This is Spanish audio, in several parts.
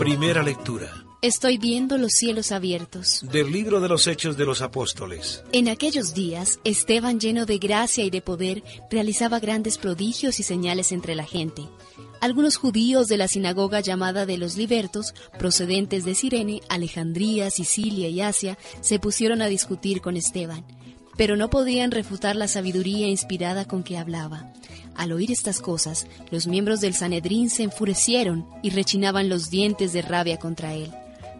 Primera lectura. Estoy viendo los cielos abiertos. Del libro de los Hechos de los Apóstoles. En aquellos días, Esteban, lleno de gracia y de poder, realizaba grandes prodigios y señales entre la gente. Algunos judíos de la sinagoga llamada de los libertos, procedentes de Sirene, Alejandría, Sicilia y Asia, se pusieron a discutir con Esteban, pero no podían refutar la sabiduría inspirada con que hablaba. Al oír estas cosas, los miembros del Sanedrín se enfurecieron y rechinaban los dientes de rabia contra él.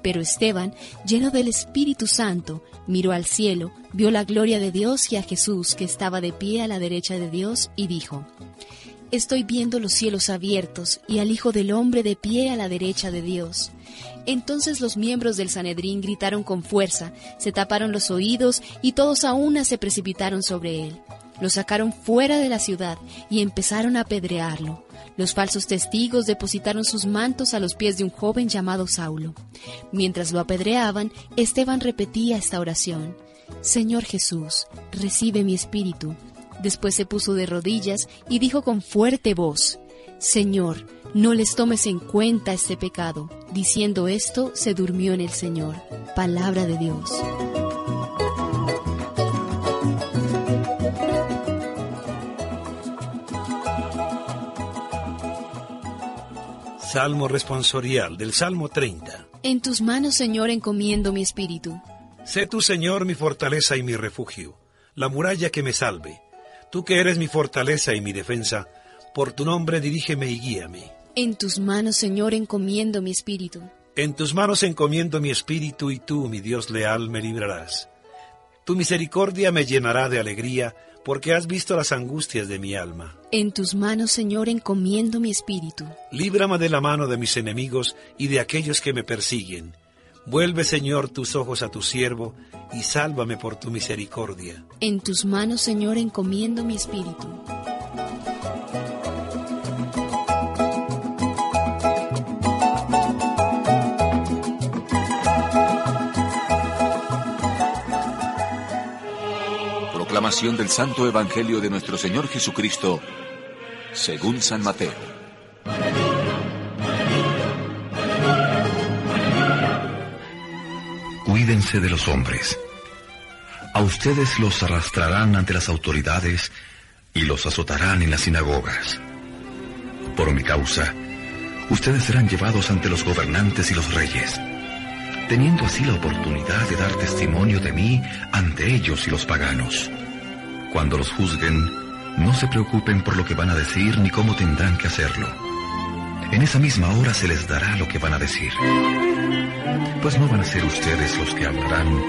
Pero Esteban, lleno del Espíritu Santo, miró al cielo, vio la gloria de Dios y a Jesús que estaba de pie a la derecha de Dios y dijo, Estoy viendo los cielos abiertos y al Hijo del Hombre de pie a la derecha de Dios. Entonces los miembros del Sanedrín gritaron con fuerza, se taparon los oídos y todos a una se precipitaron sobre él. Lo sacaron fuera de la ciudad y empezaron a apedrearlo. Los falsos testigos depositaron sus mantos a los pies de un joven llamado Saulo. Mientras lo apedreaban, Esteban repetía esta oración. Señor Jesús, recibe mi espíritu. Después se puso de rodillas y dijo con fuerte voz, Señor, no les tomes en cuenta este pecado. Diciendo esto, se durmió en el Señor. Palabra de Dios. Salmo responsorial del Salmo 30. En tus manos, Señor, encomiendo mi espíritu. Sé tú, Señor, mi fortaleza y mi refugio, la muralla que me salve. Tú que eres mi fortaleza y mi defensa, por tu nombre dirígeme y guíame. En tus manos, Señor, encomiendo mi espíritu. En tus manos encomiendo mi espíritu y tú, mi Dios leal, me librarás. Tu misericordia me llenará de alegría, porque has visto las angustias de mi alma. En tus manos, Señor, encomiendo mi espíritu. Líbrame de la mano de mis enemigos y de aquellos que me persiguen. Vuelve, Señor, tus ojos a tu siervo, y sálvame por tu misericordia. En tus manos, Señor, encomiendo mi espíritu. Proclamación del Santo Evangelio de nuestro Señor Jesucristo, según San Mateo. Cuídense de los hombres. A ustedes los arrastrarán ante las autoridades y los azotarán en las sinagogas. Por mi causa, ustedes serán llevados ante los gobernantes y los reyes, teniendo así la oportunidad de dar testimonio de mí ante ellos y los paganos. Cuando los juzguen, no se preocupen por lo que van a decir ni cómo tendrán que hacerlo. En esa misma hora se les dará lo que van a decir. Pues no van a ser ustedes los que hablarán,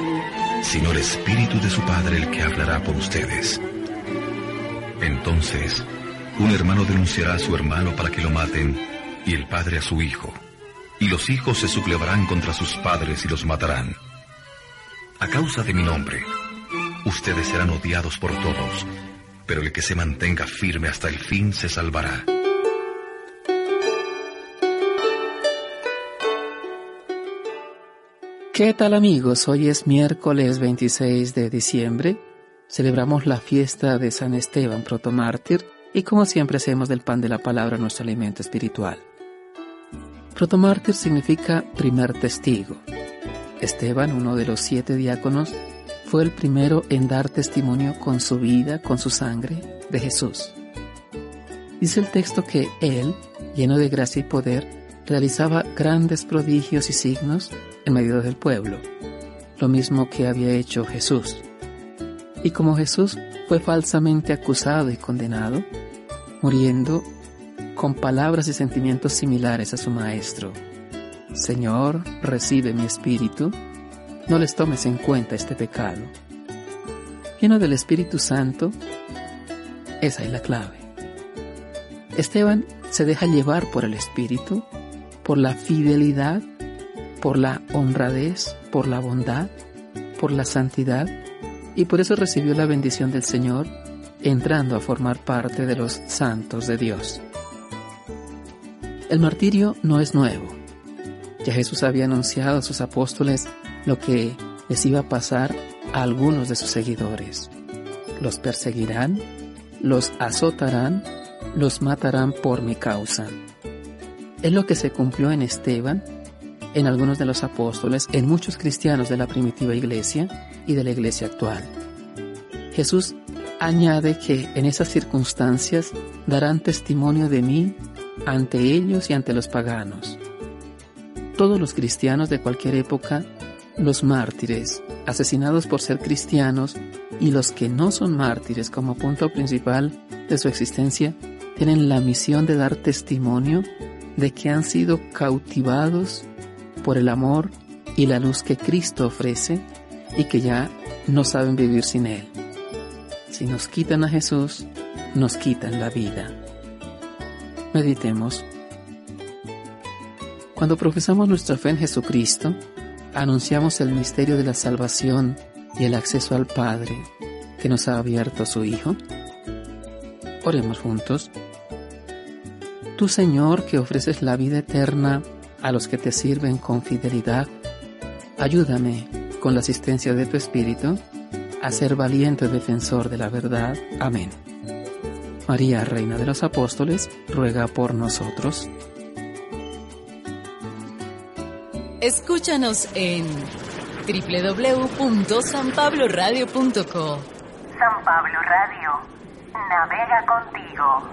sino el Espíritu de su Padre el que hablará por ustedes. Entonces, un hermano denunciará a su hermano para que lo maten, y el padre a su hijo, y los hijos se sublevarán contra sus padres y los matarán. A causa de mi nombre, ustedes serán odiados por todos, pero el que se mantenga firme hasta el fin se salvará. ¿Qué tal amigos? Hoy es miércoles 26 de diciembre. Celebramos la fiesta de San Esteban, protomártir, y como siempre hacemos del pan de la palabra nuestro alimento espiritual. Protomártir significa primer testigo. Esteban, uno de los siete diáconos, fue el primero en dar testimonio con su vida, con su sangre, de Jesús. Dice el texto que él, lleno de gracia y poder, realizaba grandes prodigios y signos en medio del pueblo, lo mismo que había hecho Jesús. Y como Jesús fue falsamente acusado y condenado, muriendo con palabras y sentimientos similares a su Maestro. Señor, recibe mi espíritu, no les tomes en cuenta este pecado. Lleno del Espíritu Santo, Esa es la clave. Esteban se deja llevar por el Espíritu, por la fidelidad, por la honradez, por la bondad, por la santidad, y por eso recibió la bendición del Señor, entrando a formar parte de los santos de Dios. El martirio no es nuevo. Ya Jesús había anunciado a sus apóstoles lo que les iba a pasar a algunos de sus seguidores. Los perseguirán, los azotarán, los matarán por mi causa. Es lo que se cumplió en Esteban, en algunos de los apóstoles, en muchos cristianos de la primitiva iglesia y de la iglesia actual. Jesús añade que en esas circunstancias darán testimonio de mí ante ellos y ante los paganos. Todos los cristianos de cualquier época, los mártires, asesinados por ser cristianos, y los que no son mártires como punto principal de su existencia, tienen la misión de dar testimonio de que han sido cautivados por el amor y la luz que Cristo ofrece y que ya no saben vivir sin Él. Si nos quitan a Jesús, nos quitan la vida. Meditemos. Cuando profesamos nuestra fe en Jesucristo, anunciamos el misterio de la salvación y el acceso al Padre que nos ha abierto su Hijo. Oremos juntos. Tú, Señor, que ofreces la vida eterna a los que te sirven con fidelidad, ayúdame con la asistencia de tu Espíritu a ser valiente defensor de la verdad. Amén. María, Reina de los Apóstoles, ruega por nosotros. Escúchanos en www.sanpabloradio.co. San Pablo Radio, navega contigo.